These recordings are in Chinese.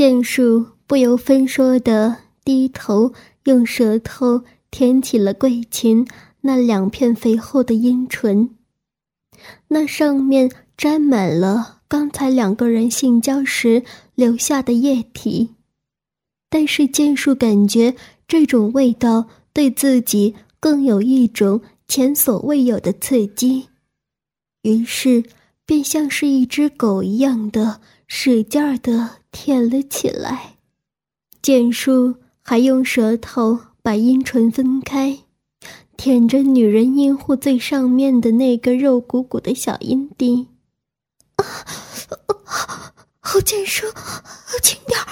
剑术不由分说的低头，用舌头舔起了桂琴那两片肥厚的阴唇，那上面沾满了刚才两个人性交时留下的液体。但是剑术感觉这种味道对自己更有一种前所未有的刺激，于是便像是一只狗一样的使劲儿的舔了起来。剑叔还用舌头把阴唇分开，舔着女人阴户最上面的那个肉鼓鼓的小阴蒂。啊，好剑叔，轻点儿，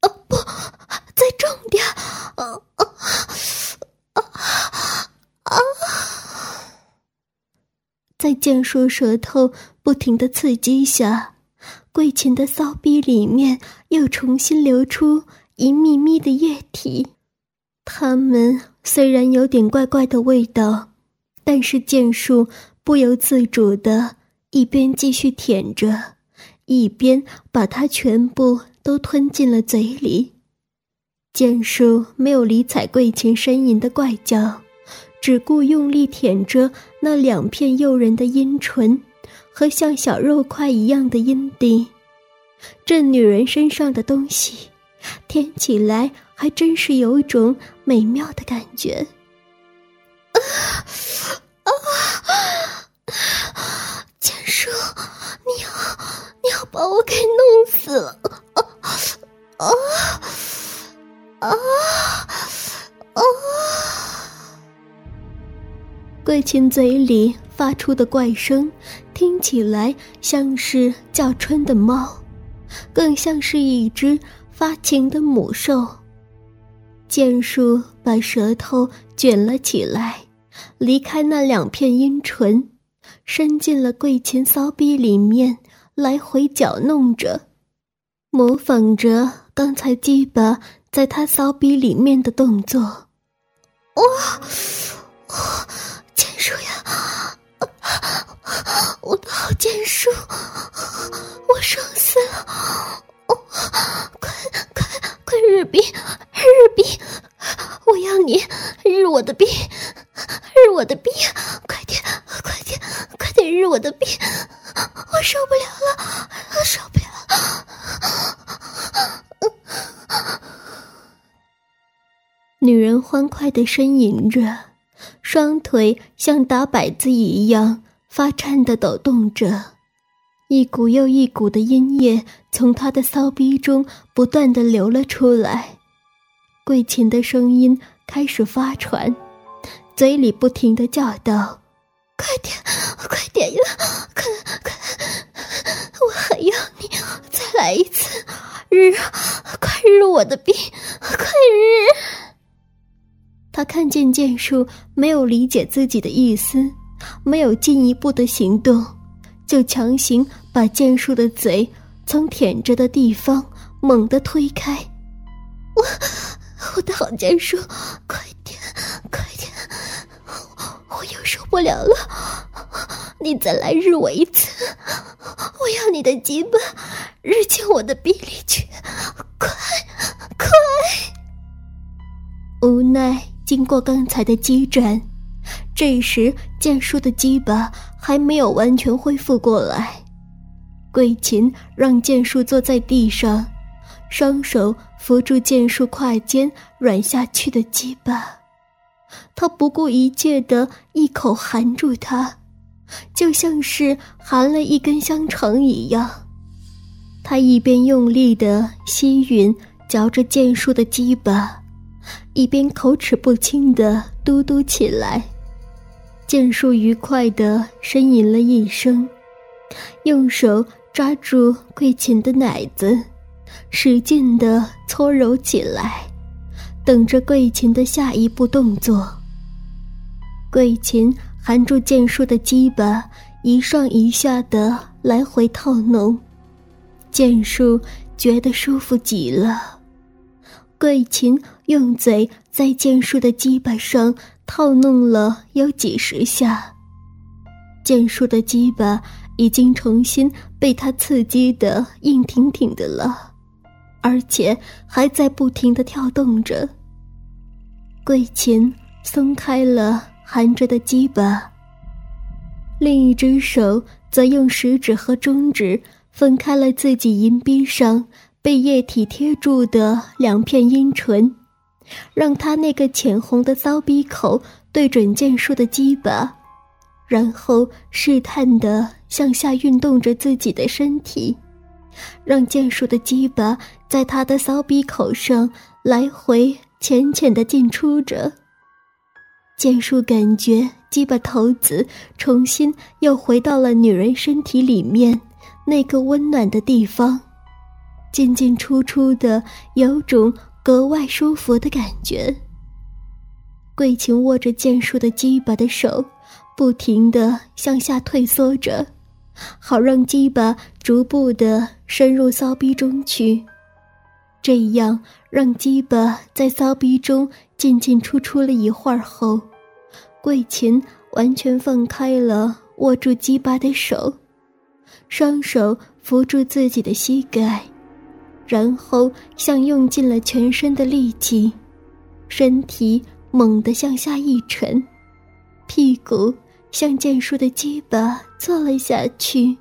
啊不，再重点，啊啊啊！在剑叔舌头不停的刺激下，桂琴的骚逼里面又重新流出。一密密的液体，它们虽然有点怪怪的味道，但是剑术不由自主的，一边继续舔着，一边把它全部都吞进了嘴里。剑术没有理睬桂琴呻吟的怪叫，只顾用力舔着那两片诱人的阴唇和像小肉块一样的阴蒂，这女人身上的东西。舔起来还真是有一种美妙的感觉。啊啊！剑叔，你要你要把我给弄死了！啊啊啊啊！桂琴嘴里发出的怪声，听起来像是叫春的猫，更像是一只。发情的母兽，剑术把舌头卷了起来，离开那两片阴唇，伸进了桂琴骚逼里面，来回搅弄着，模仿着刚才鸡巴在他骚逼里面的动作。哇，我的好剑术，我爽死了！哦，快快快日逼日逼！我要你日我的逼，日我的逼！快点快点快点日我的逼！我受不了了，我受不了了！女人欢快的呻吟着，双腿像打摆子一样发颤的抖动着。一股又一股的阴液从他的骚逼中不断的流了出来，桂琴的声音开始发传，嘴里不停的叫道：“快点，快点呀，快快，我还要你再来一次，日，快日我的逼，快日！”他看见剑术没有理解自己的意思，没有进一步的行动。就强行把剑术的嘴从舔着的地方猛地推开，我我的好剑术，快点快点，我又受不了了，你再来日我一次，我要你的鸡巴日进我的逼里去，快快！无奈经过刚才的激战。这时，剑术的鸡巴还没有完全恢复过来。桂琴让剑术坐在地上，双手扶住剑术胯间软下去的鸡巴，他不顾一切的一口含住它，就像是含了一根香肠一样。他一边用力的吸吮嚼着剑术的鸡巴，一边口齿不清的嘟嘟起来。剑术愉快地呻吟了一声，用手抓住桂琴的奶子，使劲地搓揉起来，等着桂琴的下一步动作。桂琴含住剑术的鸡巴，一上一下的来回套弄，剑术觉得舒服极了。桂琴用嘴在剑术的鸡巴上。套弄了有几十下，剑术的鸡巴已经重新被他刺激的硬挺挺的了，而且还在不停的跳动着。桂琴松开了含着的鸡巴，另一只手则用食指和中指分开了自己银币上被液体贴住的两片阴唇，让他那个浅红的骚逼口对准剑术的鸡巴，然后试探的向下运动着自己的身体，让剑术的鸡巴在他的骚逼口上来回。浅浅的进出着，剑术感觉鸡巴头子重新又回到了女人身体里面那个温暖的地方，进进出出的有种格外舒服的感觉。桂琴握着剑术的鸡巴的手，不停的向下退缩着，好让鸡巴逐步的深入骚逼中去。这样让鸡巴在骚逼中进进出出了一会儿后，桂琴完全放开了握住鸡巴的手，双手扶住自己的膝盖，然后像用尽了全身的力气，身体猛地向下一沉，屁股向剑叔的鸡巴坐了下去，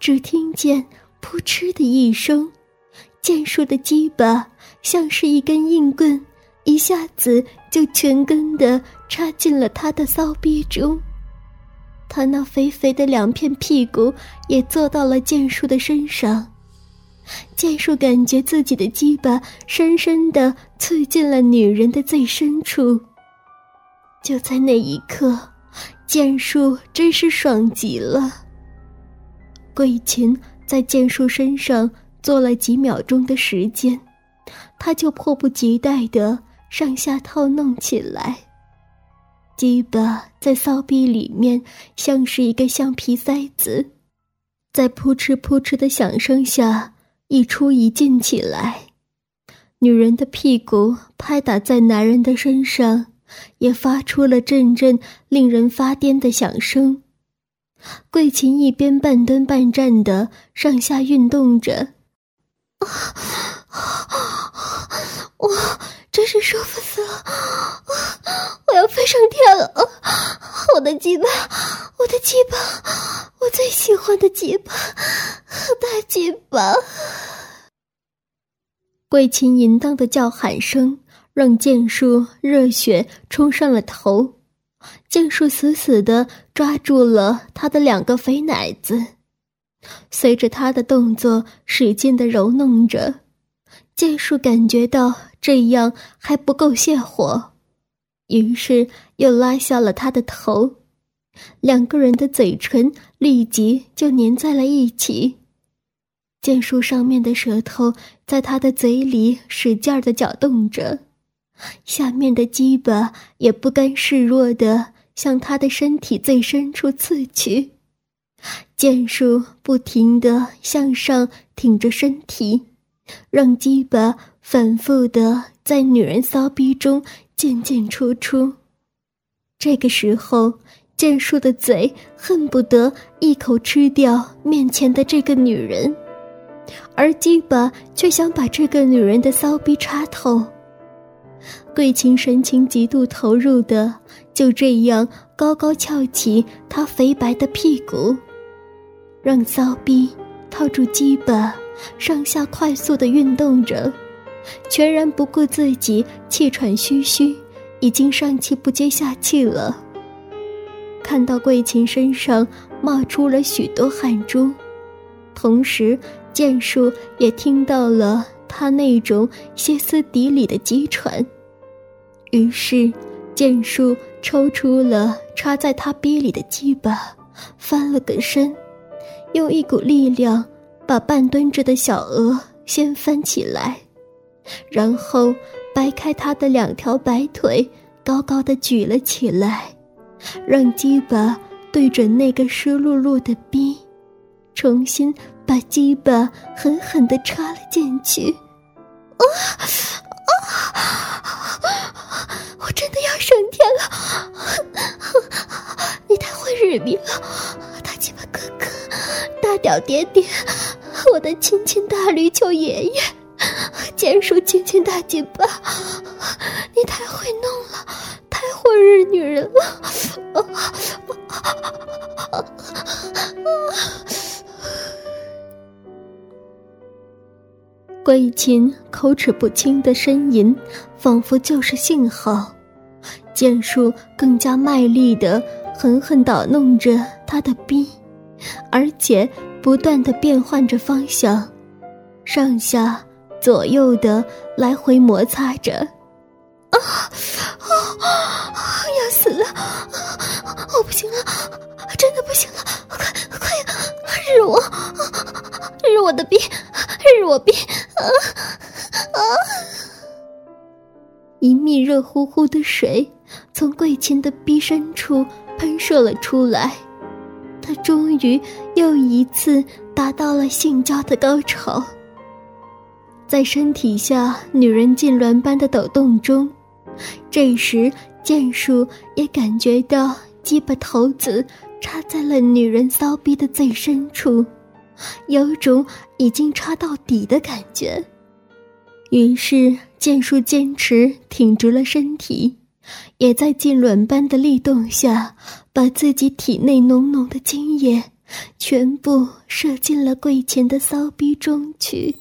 只听见“扑哧”的一声。剑术的鸡巴像是一根硬棍，一下子就全根的插进了他的骚逼中。他那肥肥的两片屁股也坐到了剑术的身上。剑术感觉自己的鸡巴深深的刺进了女人的最深处。就在那一刻，剑术真是爽极了。桂琴在剑术身上。做了几秒钟的时间，他就迫不及待的上下套弄起来。鸡巴在骚逼里面像是一个橡皮塞子，在扑哧扑哧的响声下一出一进起来。女人的屁股拍打在男人的身上，也发出了阵阵令人发癫的响声。桂琴一边半蹲半站的上下运动着。啊我真是舒服死了！我要飞上天了！我的鸡巴，我的鸡巴，我最喜欢的鸡巴，大鸡巴！桂琴淫荡的叫喊声让剑术热血冲上了头，剑术死死的抓住了他的两个肥奶子。随着他的动作使劲的揉弄着，剑术感觉到这样还不够泄火，于是又拉下了他的头，两个人的嘴唇立即就粘在了一起。剑术上面的舌头在他的嘴里使劲的搅动着，下面的鸡巴也不甘示弱的向他的身体最深处刺去。剑术不停的向上挺着身体，让鸡巴反复的在女人骚逼中进进出出。这个时候，剑术的嘴恨不得一口吃掉面前的这个女人，而鸡巴却想把这个女人的骚逼插透。桂琴神情极度投入的，就这样高高翘起她肥白的屁股。让骚逼套住鸡巴，上下快速的运动着，全然不顾自己气喘吁吁，已经上气不接下气了。看到桂琴身上冒出了许多汗珠，同时剑术也听到了他那种歇斯底里的急喘，于是剑术抽出了插在他逼里的鸡巴，翻了个身。用一股力量把半蹲着的小鹅掀翻起来，然后掰开他的两条白腿，高高的举了起来，让鸡巴对准那个湿漉漉的逼，重新把鸡巴狠狠的插了进去。啊啊！我真的要升天了！你太会日迷了，大鸡巴哥哥。大屌爹爹，我的亲亲大驴球爷爷，剑术亲亲大鸡巴，你太会弄了，太火日女人了！桂琴口齿不清的呻吟，仿佛就是信号。剑术更加卖力的狠狠捣弄着他的逼，而且不断的变换着方向，上下左右的来回摩擦着。啊啊！要死了！我不行了，真的不行了！快快日我，日我的逼，日我逼！啊啊！一蜜热乎乎的水。从桂琴的逼深处喷射了出来，他终于又一次达到了性交的高潮。在身体下女人痉挛般的抖动中，这时剑术也感觉到鸡巴头子插在了女人骚逼的最深处，有种已经插到底的感觉。于是剑术坚持挺直了身体。也在痉挛般的力动下，把自己体内浓浓的精液全部射进了柜前的骚逼中去。